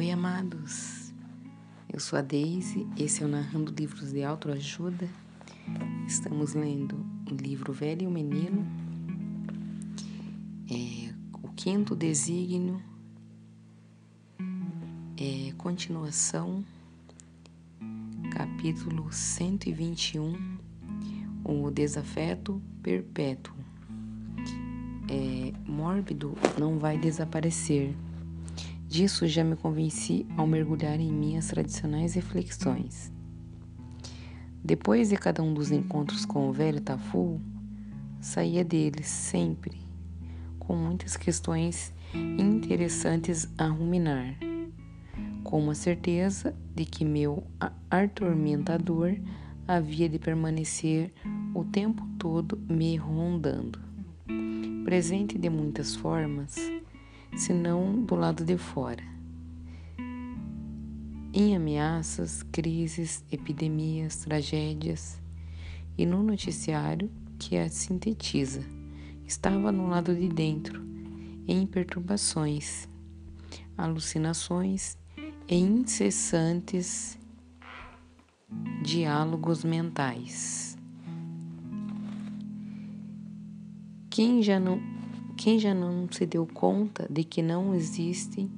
Oi, amados. Eu sou a Daisy, esse é o Narrando Livros de Autoajuda. Estamos lendo o livro Velho e o Menino, é, o quinto desígnio, é, continuação, capítulo 121, o desafeto perpétuo. É, mórbido não vai desaparecer Disso já me convenci ao mergulhar em minhas tradicionais reflexões. Depois de cada um dos encontros com o velho Tafu, saía deles sempre com muitas questões interessantes a ruminar, com a certeza de que meu atormentador havia de permanecer o tempo todo me rondando, presente de muitas formas senão do lado de fora. Em ameaças, crises, epidemias, tragédias, e no noticiário que a sintetiza, estava no lado de dentro, em perturbações, alucinações e incessantes diálogos mentais. Quem já não quem já não se deu conta de que não existem,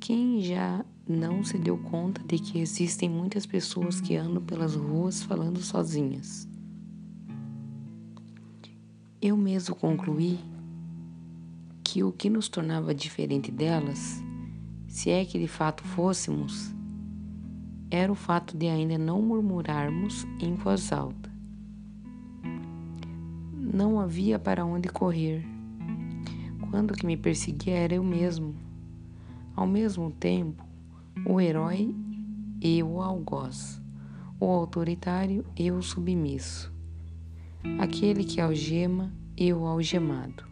quem já não se deu conta de que existem muitas pessoas que andam pelas ruas falando sozinhas? Eu mesmo concluí que o que nos tornava diferente delas, se é que de fato fôssemos, era o fato de ainda não murmurarmos em voz alta. Não havia para onde correr quando o que me perseguia era eu mesmo. Ao mesmo tempo, o herói e o algoz, o autoritário e o submisso, aquele que algema e o algemado,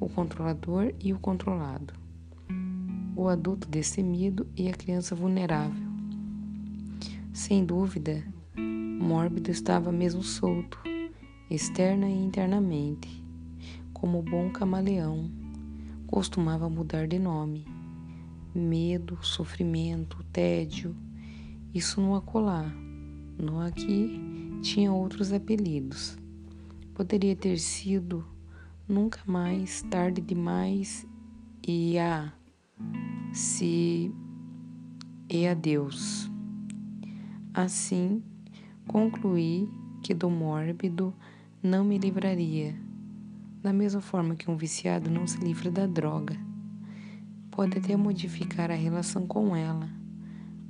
o controlador e o controlado, o adulto destemido e a criança vulnerável. Sem dúvida, mórbido estava mesmo solto, externa e internamente, como bom camaleão costumava mudar de nome. Medo, sofrimento, tédio, isso no acolá. No aqui tinha outros apelidos. Poderia ter sido nunca mais, tarde demais e a se e a Deus. Assim, concluí que do mórbido não me livraria da mesma forma que um viciado não se livra da droga, pode até modificar a relação com ela,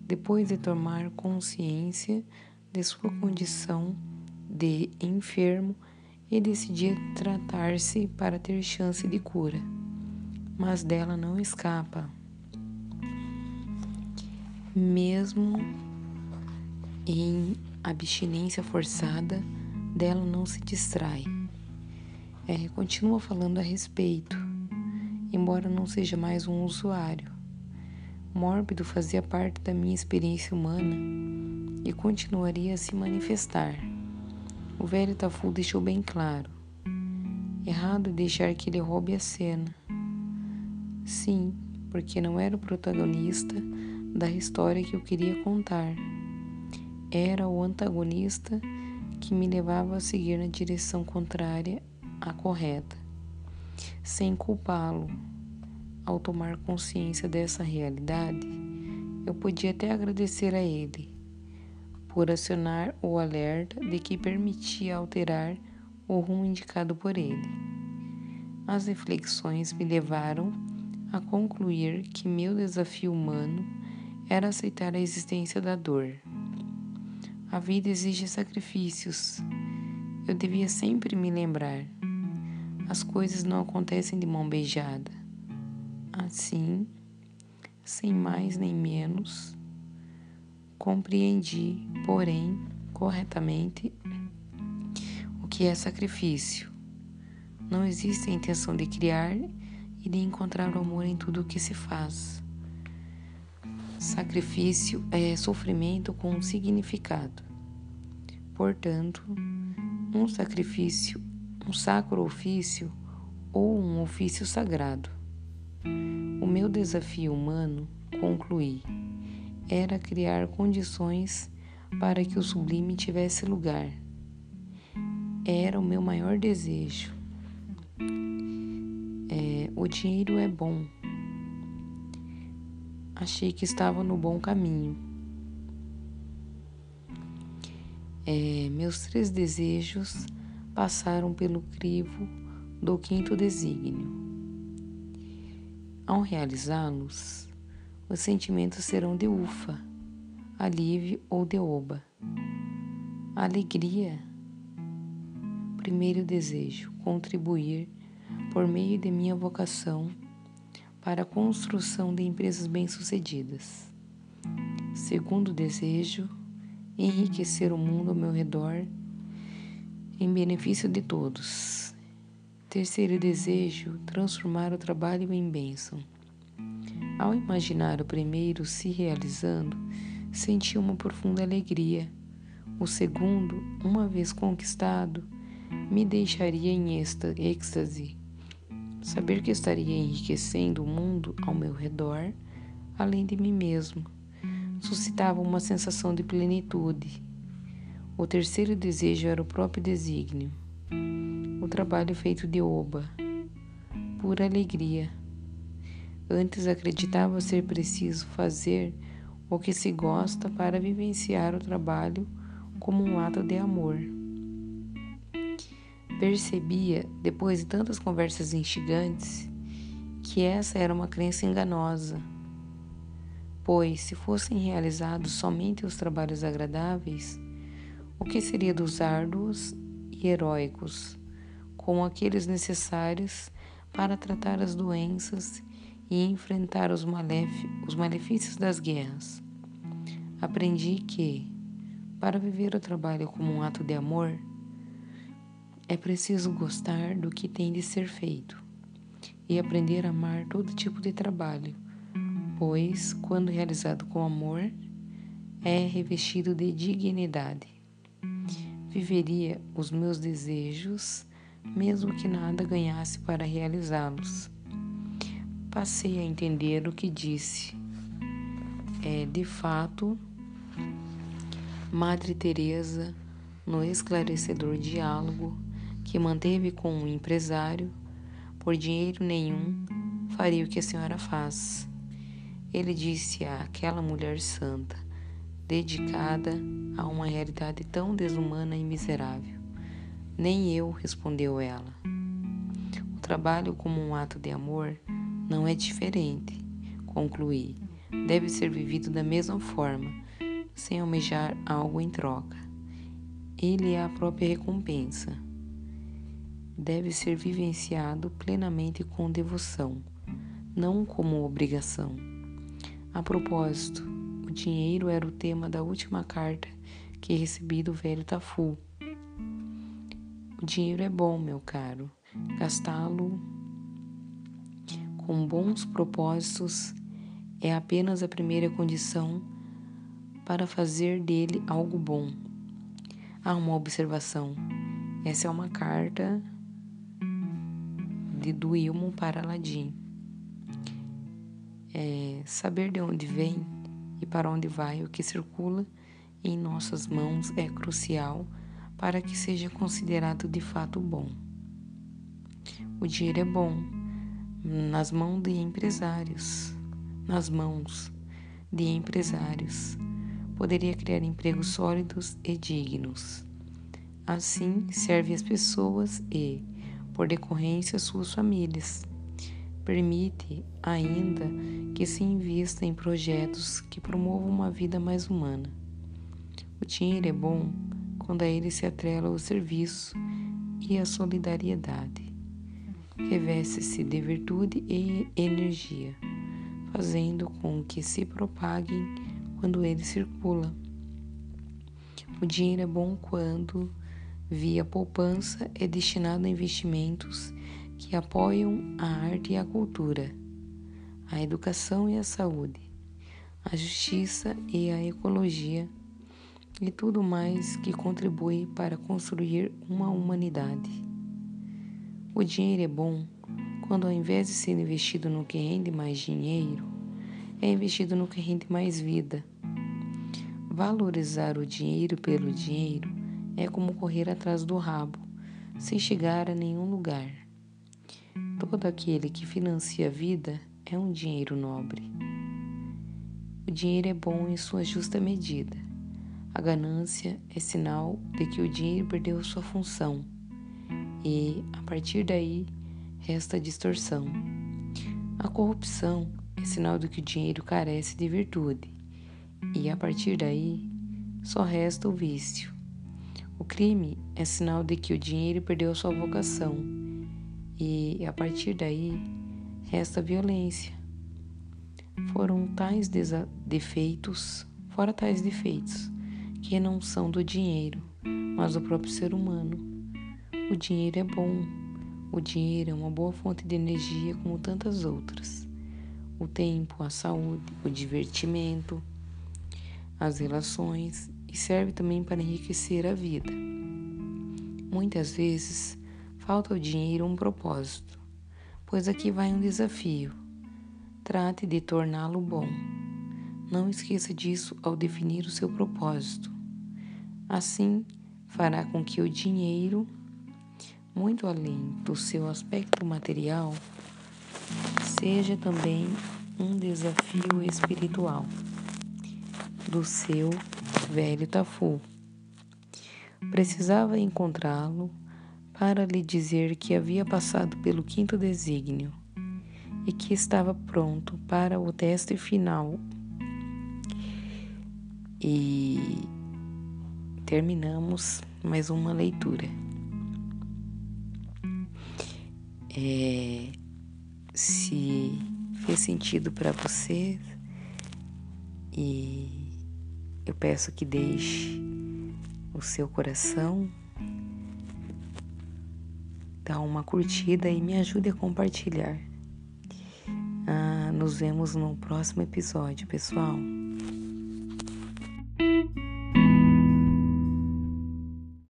depois de tomar consciência de sua condição de enfermo e decidir tratar-se para ter chance de cura. Mas dela não escapa. Mesmo em abstinência forçada, dela não se distrai é, continua falando a respeito, embora não seja mais um usuário. Mórbido fazia parte da minha experiência humana e continuaria a se manifestar. O velho Tafu deixou bem claro. Errado é deixar que ele roube a cena. Sim, porque não era o protagonista da história que eu queria contar. Era o antagonista que me levava a seguir na direção contrária a correta, sem culpá-lo. Ao tomar consciência dessa realidade, eu podia até agradecer a ele por acionar o alerta de que permitia alterar o rumo indicado por ele. As reflexões me levaram a concluir que meu desafio humano era aceitar a existência da dor. A vida exige sacrifícios. Eu devia sempre me lembrar as coisas não acontecem de mão beijada. Assim, sem mais nem menos, compreendi, porém, corretamente, o que é sacrifício. Não existe a intenção de criar e de encontrar o amor em tudo o que se faz. Sacrifício é sofrimento com significado. Portanto, um sacrifício um sacro ofício ou um ofício sagrado. O meu desafio humano concluí. Era criar condições para que o sublime tivesse lugar. Era o meu maior desejo. É, o dinheiro é bom. Achei que estava no bom caminho. É, meus três desejos passaram pelo crivo do quinto desígnio. Ao realizá-los, os sentimentos serão de ufa, alívio ou de oba. Alegria. Primeiro desejo: contribuir por meio de minha vocação para a construção de empresas bem-sucedidas. Segundo desejo: enriquecer o mundo ao meu redor em benefício de todos. Terceiro desejo: transformar o trabalho em bênção. Ao imaginar o primeiro se realizando, senti uma profunda alegria. O segundo, uma vez conquistado, me deixaria em êxtase. Saber que estaria enriquecendo o mundo ao meu redor, além de mim mesmo, suscitava uma sensação de plenitude o terceiro desejo era o próprio desígnio, o trabalho feito de oba, pura alegria. Antes acreditava ser preciso fazer o que se gosta para vivenciar o trabalho como um ato de amor. Percebia, depois de tantas conversas instigantes, que essa era uma crença enganosa, pois se fossem realizados somente os trabalhos agradáveis, o que seria dos árduos e heróicos, como aqueles necessários para tratar as doenças e enfrentar os, os malefícios das guerras. Aprendi que, para viver o trabalho como um ato de amor, é preciso gostar do que tem de ser feito e aprender a amar todo tipo de trabalho, pois, quando realizado com amor, é revestido de dignidade viveria os meus desejos, mesmo que nada ganhasse para realizá-los. Passei a entender o que disse. É, de fato, Madre Teresa, no esclarecedor diálogo que manteve com um empresário, por dinheiro nenhum faria o que a senhora faz. Ele disse àquela mulher santa: dedicada a uma realidade tão desumana e miserável. Nem eu, respondeu ela. O trabalho como um ato de amor não é diferente, concluí. Deve ser vivido da mesma forma, sem almejar algo em troca. Ele é a própria recompensa. Deve ser vivenciado plenamente com devoção, não como obrigação. A propósito, o dinheiro era o tema da última carta que recebi do velho Tafu. O dinheiro é bom, meu caro. Gastá-lo com bons propósitos é apenas a primeira condição para fazer dele algo bom. Há uma observação. Essa é uma carta de Duilmo para Aladim. É, saber de onde vem e para onde vai o que circula em nossas mãos é crucial para que seja considerado de fato bom. O dinheiro é bom nas mãos de empresários, nas mãos de empresários. Poderia criar empregos sólidos e dignos. Assim, serve as pessoas e, por decorrência, suas famílias. Permite ainda que se invista em projetos que promovam uma vida mais humana. O dinheiro é bom quando a ele se atrela o serviço e a solidariedade. Reveste-se de virtude e energia, fazendo com que se propaguem quando ele circula. O dinheiro é bom quando, via poupança, é destinado a investimentos que apoiam a arte e a cultura, a educação e a saúde, a justiça e a ecologia e tudo mais que contribui para construir uma humanidade. O dinheiro é bom quando, ao invés de ser investido no que rende mais dinheiro, é investido no que rende mais vida. Valorizar o dinheiro pelo dinheiro é como correr atrás do rabo, sem chegar a nenhum lugar. Todo aquele que financia a vida é um dinheiro nobre. O dinheiro é bom em sua justa medida. A ganância é sinal de que o dinheiro perdeu sua função e, a partir daí, resta a distorção. A corrupção é sinal de que o dinheiro carece de virtude e, a partir daí, só resta o vício. O crime é sinal de que o dinheiro perdeu sua vocação e, a partir daí, resta violência. Foram tais defeitos, fora tais defeitos, que não são do dinheiro, mas do próprio ser humano. O dinheiro é bom. O dinheiro é uma boa fonte de energia como tantas outras. O tempo, a saúde, o divertimento, as relações e serve também para enriquecer a vida. Muitas vezes falta ao dinheiro um propósito, pois aqui vai um desafio. Trate de torná-lo bom. Não esqueça disso ao definir o seu propósito. Assim, fará com que o dinheiro, muito além do seu aspecto material, seja também um desafio espiritual do seu velho Tafu. Precisava encontrá-lo para lhe dizer que havia passado pelo quinto desígnio e que estava pronto para o teste final. E terminamos mais uma leitura. É, se fez sentido para você e eu peço que deixe o seu coração dá uma curtida e me ajude a compartilhar. Ah, nos vemos no próximo episódio, pessoal.